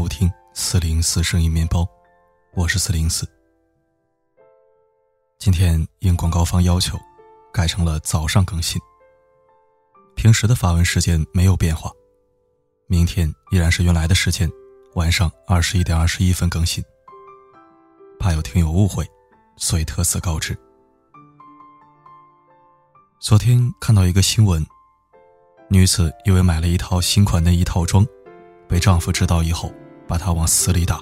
收听四零四声音面包，我是四零四。今天应广告方要求，改成了早上更新。平时的发文时间没有变化，明天依然是原来的时间，晚上二十一点二十一分更新。怕有听友误会，所以特此告知。昨天看到一个新闻，女子因为买了一套新款内衣套装。被丈夫知道以后，把他往死里打。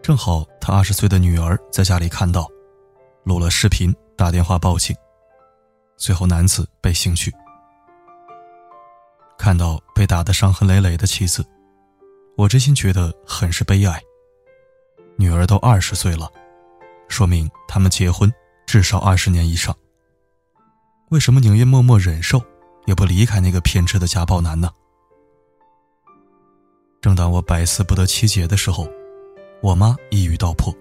正好他二十岁的女儿在家里看到，录了视频，打电话报警。最后男子被刑拘。看到被打得伤痕累累的妻子，我真心觉得很是悲哀。女儿都二十岁了，说明他们结婚至少二十年以上。为什么宁愿默默忍受，也不离开那个偏执的家暴男呢？正当我百思不得其解的时候，我妈一语道破：“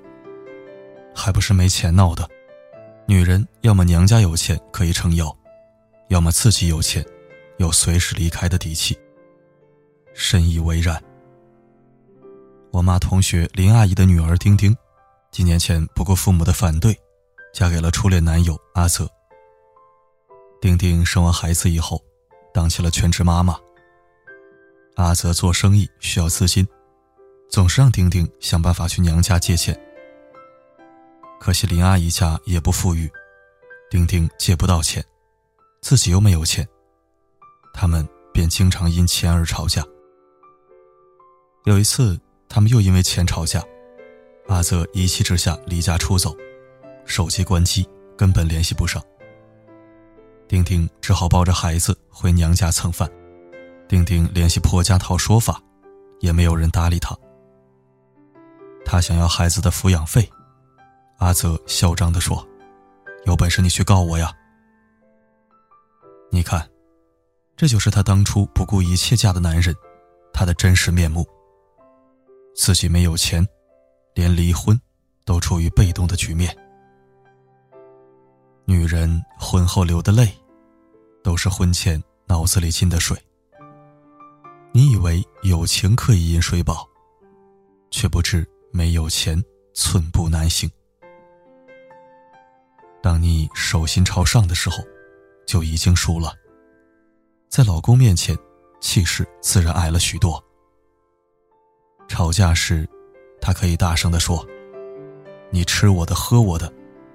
还不是没钱闹的。女人要么娘家有钱可以撑腰，要么自己有钱，有随时离开的底气。”深以为然。我妈同学林阿姨的女儿丁丁，几年前不顾父母的反对，嫁给了初恋男友阿泽。丁丁生完孩子以后，当起了全职妈妈。阿泽做生意需要资金，总是让丁丁想办法去娘家借钱。可惜林阿姨家也不富裕，丁丁借不到钱，自己又没有钱，他们便经常因钱而吵架。有一次，他们又因为钱吵架，阿泽一气之下离家出走，手机关机，根本联系不上。丁丁只好抱着孩子回娘家蹭饭。丁丁联系婆家讨说法，也没有人搭理他。他想要孩子的抚养费，阿泽嚣张地说：“有本事你去告我呀！”你看，这就是他当初不顾一切嫁的男人，他的真实面目。自己没有钱，连离婚都处于被动的局面。女人婚后流的泪，都是婚前脑子里进的水。你以为有情可以饮水饱，却不知没有钱寸步难行。当你手心朝上的时候，就已经输了。在老公面前，气势自然矮了许多。吵架时，他可以大声的说：“你吃我的，喝我的，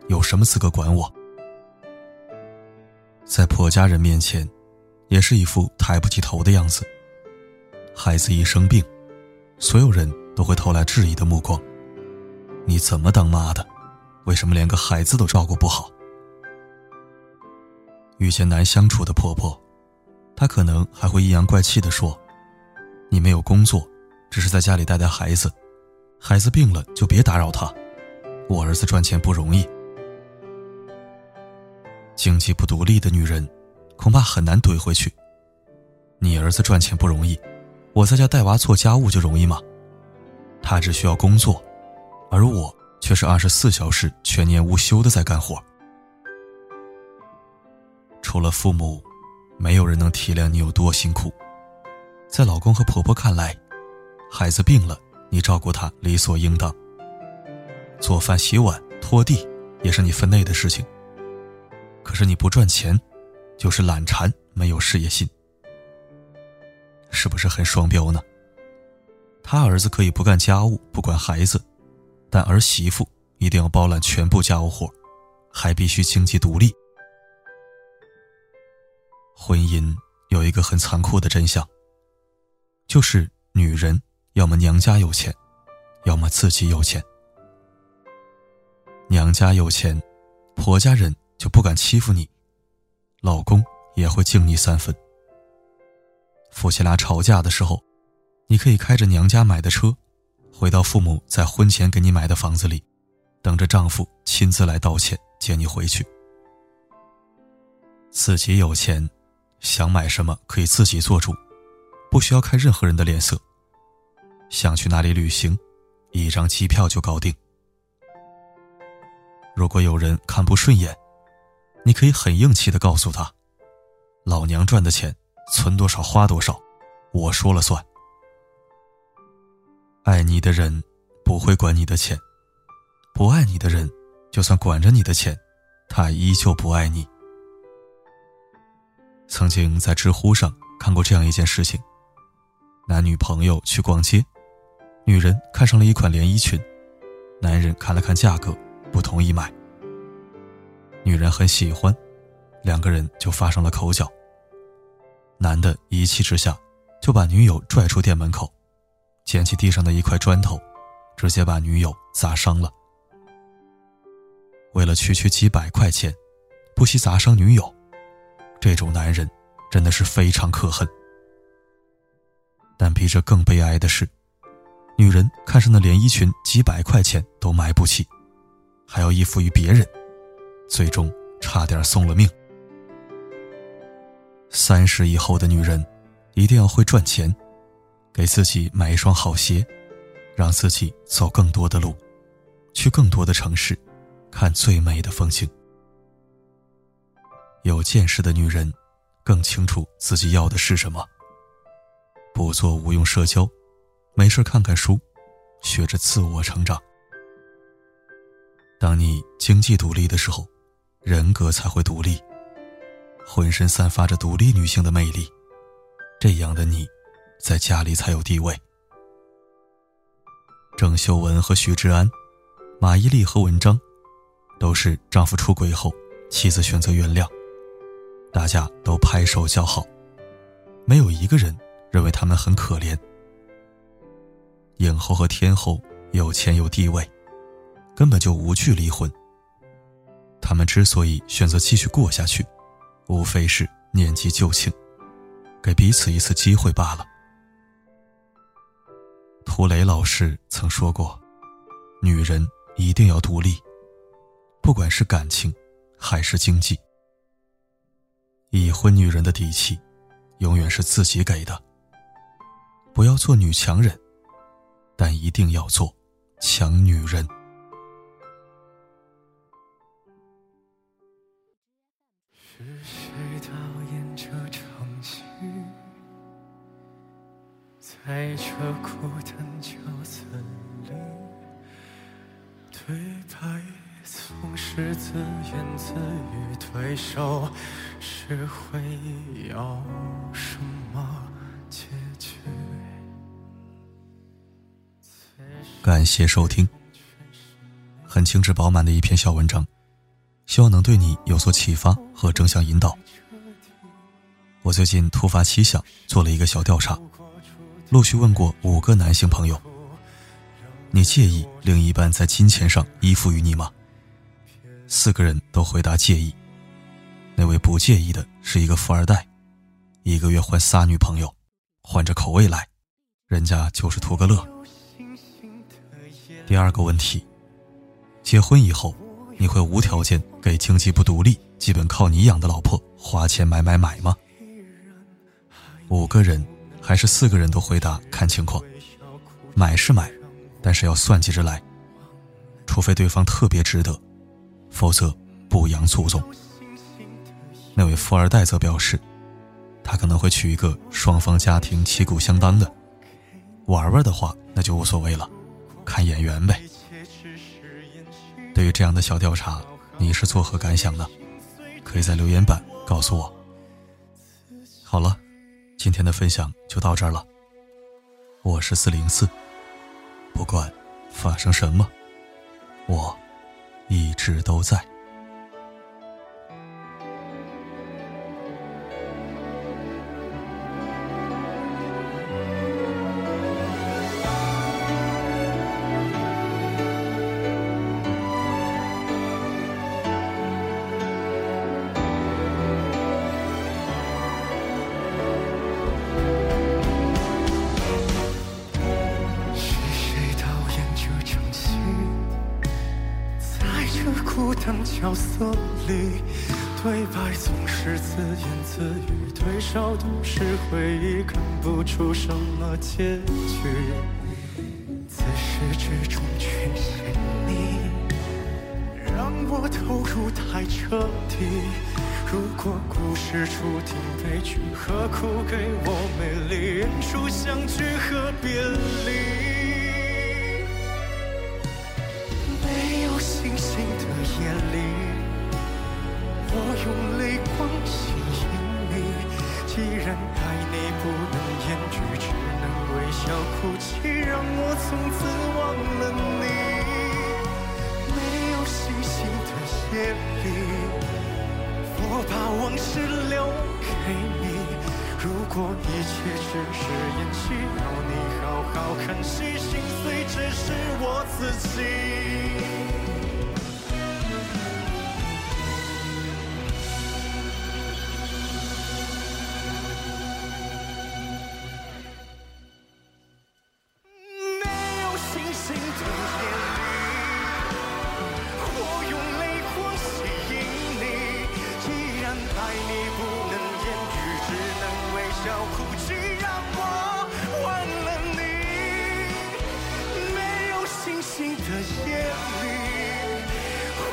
有什么资格管我？”在婆家人面前，也是一副抬不起头的样子。孩子一生病，所有人都会投来质疑的目光。你怎么当妈的？为什么连个孩子都照顾不好？遇见难相处的婆婆，她可能还会阴阳怪气的说：“你没有工作，只是在家里带带孩子，孩子病了就别打扰他。我儿子赚钱不容易，经济不独立的女人，恐怕很难怼回去。你儿子赚钱不容易。”我在家带娃做家务就容易吗？他只需要工作，而我却是二十四小时全年无休的在干活。除了父母，没有人能体谅你有多辛苦。在老公和婆婆看来，孩子病了，你照顾他理所应当。做饭、洗碗、拖地也是你分内的事情。可是你不赚钱，就是懒馋，没有事业心。是不是很双标呢？他儿子可以不干家务，不管孩子，但儿媳妇一定要包揽全部家务活，还必须经济独立。婚姻有一个很残酷的真相，就是女人要么娘家有钱，要么自己有钱。娘家有钱，婆家人就不敢欺负你，老公也会敬你三分。夫妻俩吵架的时候，你可以开着娘家买的车，回到父母在婚前给你买的房子里，等着丈夫亲自来道歉接你回去。自己有钱，想买什么可以自己做主，不需要看任何人的脸色。想去哪里旅行，一张机票就搞定。如果有人看不顺眼，你可以很硬气的告诉他：“老娘赚的钱。”存多少花多少，我说了算。爱你的人不会管你的钱，不爱你的人，就算管着你的钱，他依旧不爱你。曾经在知乎上看过这样一件事情：男女朋友去逛街，女人看上了一款连衣裙，男人看了看价格，不同意买。女人很喜欢，两个人就发生了口角。男的一气之下，就把女友拽出店门口，捡起地上的一块砖头，直接把女友砸伤了。为了区区几百块钱，不惜砸伤女友，这种男人真的是非常可恨。但比这更悲哀的是，女人看上的连衣裙几百块钱都买不起，还要依附于别人。最终差点送了命。三十以后的女人，一定要会赚钱，给自己买一双好鞋，让自己走更多的路，去更多的城市，看最美的风景。有见识的女人，更清楚自己要的是什么。不做无用社交，没事看看书，学着自我成长。当你经济独立的时候。人格才会独立，浑身散发着独立女性的魅力，这样的你，在家里才有地位。郑秀文和徐志安，马伊琍和文章，都是丈夫出轨后，妻子选择原谅，大家都拍手叫好，没有一个人认为他们很可怜。影后和天后有钱有地位，根本就无惧离婚。他们之所以选择继续过下去，无非是念及旧情，给彼此一次机会罢了。涂磊老师曾说过：“女人一定要独立，不管是感情还是经济。已婚女人的底气，永远是自己给的。不要做女强人，但一定要做强女人。”是谁导演这场戏在这孤单角色里，对白总是自言自语，对手是会要什么结局？感谢收听，很精致饱满的一篇小文章，希望能对你有所启发和正向引导。我最近突发奇想，做了一个小调查。陆续问过五个男性朋友：“你介意另一半在金钱上依附于你吗？”四个人都回答介意。那位不介意的是一个富二代，一个月换仨女朋友，换着口味来，人家就是图个乐。第二个问题：结婚以后，你会无条件给经济不独立、基本靠你养的老婆花钱买买买吗？五个人。还是四个人都回答看情况，买是买，但是要算计着来，除非对方特别值得，否则不养祖宗。那位富二代则表示，他可能会娶一个双方家庭旗鼓相当的，玩玩的话那就无所谓了，看眼缘呗。对于这样的小调查，你是作何感想呢？可以在留言板告诉我。好了。今天的分享就到这儿了。我是四零四，不管发生什么，我一直都在。角色里，对白总是自言自语，对手都是回忆，看不出什么结局。自始至终缺陷你，让我投入太彻底。如果故事注定悲剧，何苦给我美丽演出相聚和别离？爱你不能言语，只能微笑哭泣，让我从此忘了你。没有星星的夜里，我把往事留给你。如果一切只是演戏，要你好好看戏，心碎只是我自己。哭泣让我忘了你没有星星的夜里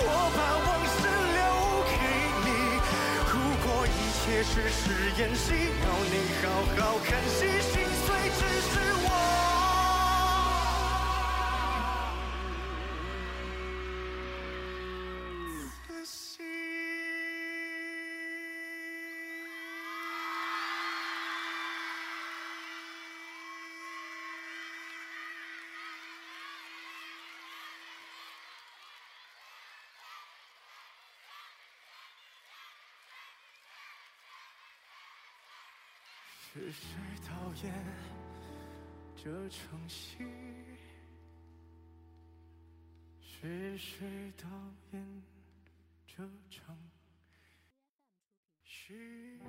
我把往事留给你。如果一切只是演戏要你好好看戏心碎只是我。是谁导演这场戏？是谁导演这场戏？